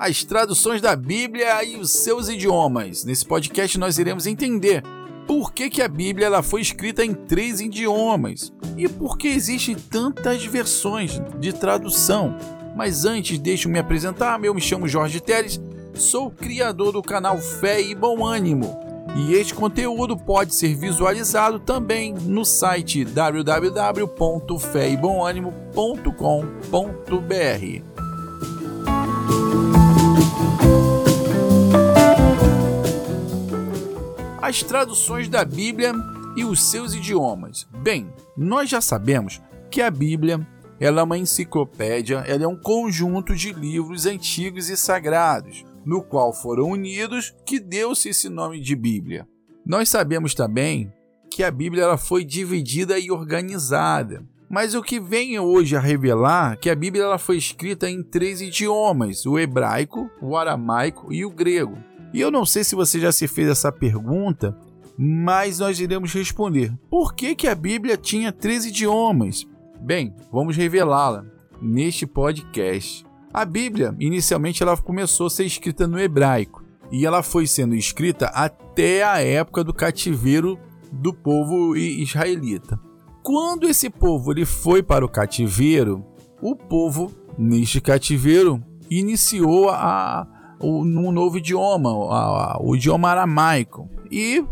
as traduções da Bíblia e os seus idiomas. Nesse podcast nós iremos entender por que, que a Bíblia ela foi escrita em três idiomas e por que existem tantas versões de tradução. Mas antes, deixe me apresentar. Eu me chamo Jorge Teles, sou criador do canal Fé e Bom Ânimo. E este conteúdo pode ser visualizado também no site www.feibomânimo.com.br. as traduções da Bíblia e os seus idiomas. Bem, nós já sabemos que a Bíblia ela é uma enciclopédia, ela é um conjunto de livros antigos e sagrados, no qual foram unidos que deu-se esse nome de Bíblia. Nós sabemos também que a Bíblia ela foi dividida e organizada. Mas o que vem hoje a revelar que a Bíblia ela foi escrita em três idiomas: o hebraico, o aramaico e o grego. E eu não sei se você já se fez essa pergunta, mas nós iremos responder. Por que, que a Bíblia tinha três idiomas? Bem, vamos revelá-la neste podcast. A Bíblia, inicialmente, ela começou a ser escrita no hebraico e ela foi sendo escrita até a época do cativeiro do povo israelita. Quando esse povo ele foi para o cativeiro, o povo neste cativeiro iniciou a, um novo idioma, o idioma aramaico. E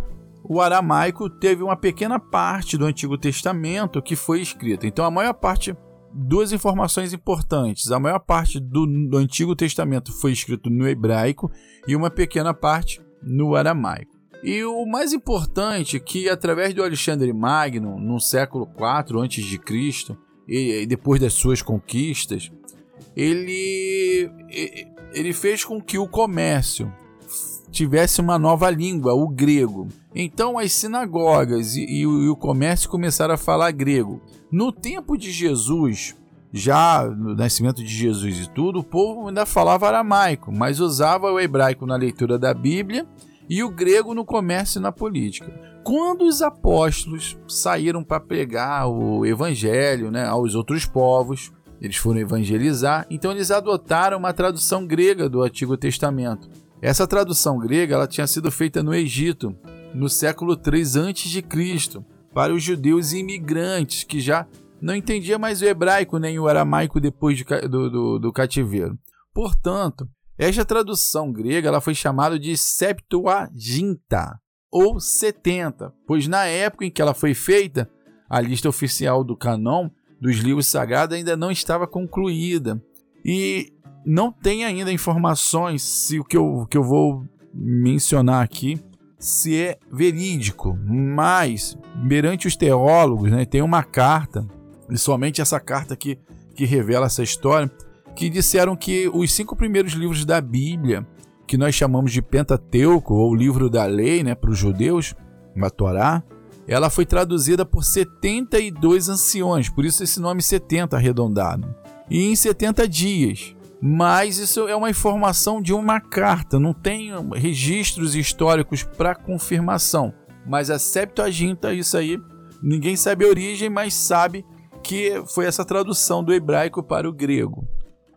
o aramaico teve uma pequena parte do Antigo Testamento que foi escrita. Então a maior parte duas informações importantes. A maior parte do, do, Antigo Testamento foi escrito no hebraico e uma pequena parte no aramaico. E o mais importante é que através do Alexandre Magno, no século IV a.C., e depois das suas conquistas, ele ele fez com que o comércio tivesse uma nova língua, o grego. Então as sinagogas e, e, e, o comércio começaram a falar grego. No tempo de Jesus, já no nascimento de Jesus e tudo, o povo ainda falava aramaico, mas usava o hebraico na leitura da Bíblia e o grego no comércio e na política. Quando os apóstolos saíram para pregar o evangelho né, aos outros povos, eles foram evangelizar, então eles adotaram uma tradução grega do Antigo Testamento. Essa tradução grega ela tinha sido feita no Egito, no século 3 a.C., para os judeus imigrantes que já não entendiam mais o hebraico nem o aramaico depois de, do, do, do, cativeiro. Portanto, esta tradução grega ela foi chamada de Septuaginta, ou 70, pois na época em que ela foi feita, a lista oficial do canon dos livros sagrados ainda não estava concluída. E não tem ainda informações se o que eu, que eu vou mencionar aqui se é verídico, mas perante os teólogos, né, tem uma carta, e somente essa carta que, que revela essa história, que disseram que os cinco primeiros livros da Bíblia, que nós chamamos de Pentateuco, ou livro da lei né, para os judeus, a Torá, ela foi traduzida por 72 anciões, por isso esse nome 70 arredondado. E em 70 dias. Mas isso é uma informação de uma carta, não tem registros históricos para confirmação. Mas a Septuaginta, isso aí, ninguém sabe a origem, mas sabe que foi essa tradução do hebraico para o grego.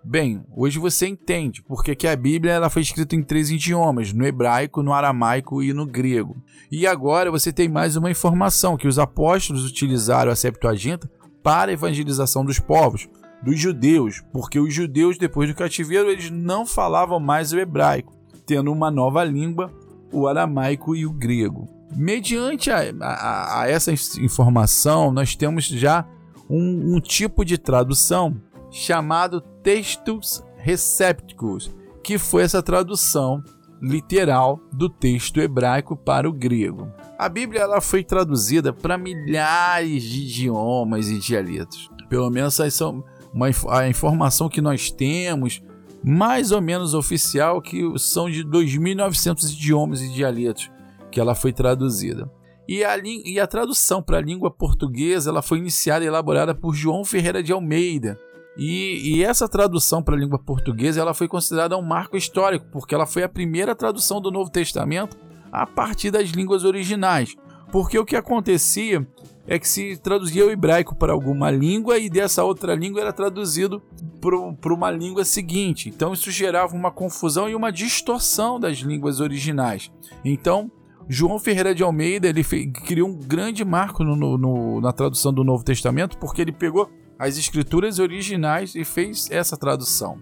Bem, hoje você entende porque que a Bíblia ela foi escrita em três idiomas: no hebraico, no aramaico e no grego. E agora você tem mais uma informação que os apóstolos utilizaram a Septuaginta para a evangelização dos povos, dos judeus, porque os judeus depois do cativeiro eles não falavam mais o hebraico, tendo uma nova língua, o aramaico e o grego. Mediante a, a, a essa informação, nós temos já um, um tipo de tradução chamado textos recépticos, que foi essa tradução literal do texto hebraico para o grego. A Bíblia ela foi traduzida para milhares de idiomas e dialetos. Pelo menos essa é uma, a informação que nós temos, mais ou menos oficial, que são de 2.900 idiomas e dialetos que ela foi traduzida. E a, e a tradução para a língua portuguesa ela foi iniciada e elaborada por João Ferreira de Almeida, e, e, essa tradução para a língua portuguesa ela foi considerada um marco histórico, porque ela foi a primeira tradução do Novo Testamento a partir das línguas originais. Porque o que acontecia é que se traduzia o hebraico para alguma língua e dessa outra língua era traduzido para uma língua seguinte. Então isso gerava uma confusão e uma distorção das línguas originais. Então João Ferreira de Almeida ele criou um grande marco no, no, na tradução do Novo Testamento porque ele pegou as escrituras originais e fez essa tradução.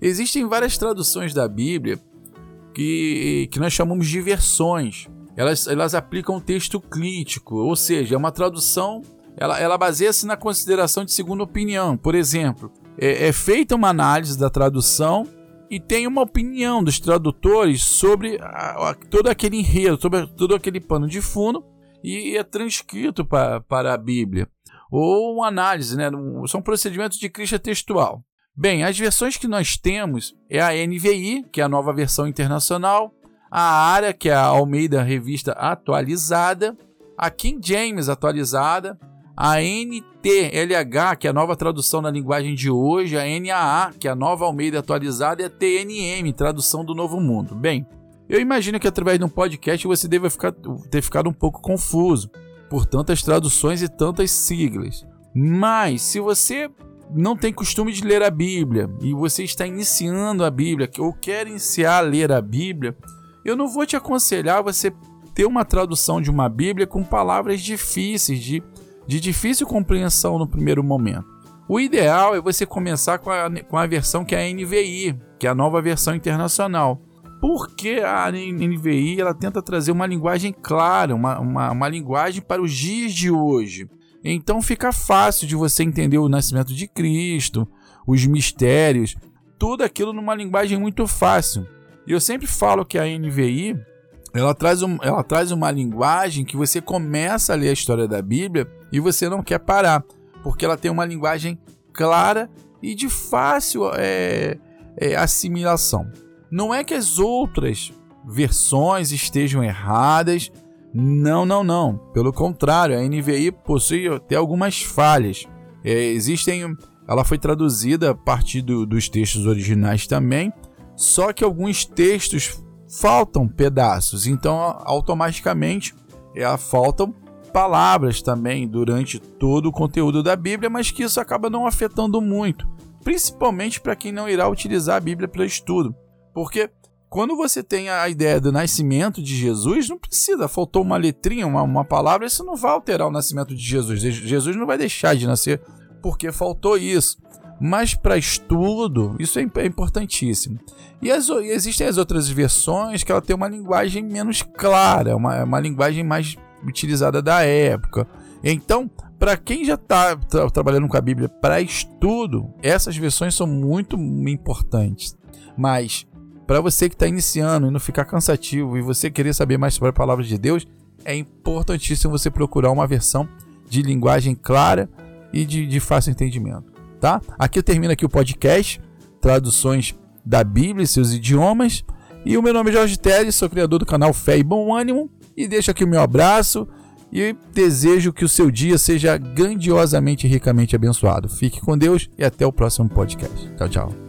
Existem várias traduções da Bíblia que, que nós chamamos de versões. Elas, elas aplicam texto crítico, ou seja, é uma tradução, ela, ela baseia-se na consideração de segunda opinião. Por exemplo, é, é feita uma análise da tradução e tem uma opinião dos tradutores sobre a, a, todo aquele enredo, sobre todo aquele pano de fundo e é transcrito pra, para a Bíblia. Ou uma análise, né? são procedimentos de crítica textual. Bem, as versões que nós temos é a NVI, que é a nova versão internacional, a ARA, que é a Almeida Revista Atualizada, a King James Atualizada, a NTLH, que é a nova tradução na linguagem de hoje, a NAA, que é a nova Almeida atualizada, e a TNM, tradução do Novo Mundo. Bem, eu imagino que através de um podcast você deve ficar, ter ficado um pouco confuso por tantas traduções e tantas siglas. Mas se você não tem costume de ler a Bíblia e você está iniciando a Bíblia ou quer iniciar a ler a Bíblia, eu não vou te aconselhar você ter uma tradução de uma Bíblia com palavras difíceis de de difícil compreensão no primeiro momento. O ideal é você começar com a, com a versão que é a NVI, que é a nova versão internacional. Porque a NVI ela tenta trazer uma linguagem clara, uma, uma, uma linguagem para os dias de hoje. Então fica fácil de você entender o nascimento de Cristo, os mistérios, tudo aquilo numa linguagem muito fácil. E eu sempre falo que a NVI ela traz, um, ela traz uma linguagem que você começa a ler a história da Bíblia e você não quer parar, porque ela tem uma linguagem clara e de fácil é, é, assimilação. Não é que as outras versões estejam erradas, não, não, não. Pelo contrário, a NVI possui até algumas falhas. É, existem, ela foi traduzida a partir do, dos textos originais também, só que alguns textos faltam pedaços, então automaticamente é, faltam palavras também durante todo o conteúdo da Bíblia, mas que isso acaba não afetando muito, principalmente para quem não irá utilizar a Bíblia para estudo, porque quando você tem a ideia do nascimento de Jesus, não precisa, faltou uma letrinha, uma, uma palavra, isso não vai alterar o nascimento de Jesus. Jesus não vai deixar de nascer porque faltou isso. Mas para estudo, isso é, é importantíssimo. E, as, e, existem as outras versões que ela tem uma linguagem menos clara, uma, uma linguagem mais utilizada da época. Então, para quem já está tá, trabalhando com a Bíblia para estudo, essas versões são muito importantes. Mas para você que está iniciando e não ficar cansativo e você querer saber mais sobre a palavra de Deus, é importantíssimo você procurar uma versão de linguagem clara e de, de fácil entendimento tá? Aqui termina aqui o podcast, traduções da Bíblia e seus idiomas. E o meu nome é Jorge Teles, sou criador do canal Fé e Bom Ânimo. E deixo aqui o meu abraço e desejo que o seu dia seja grandiosamente e ricamente abençoado. Fique com Deus e até o próximo podcast. Tchau, tchau.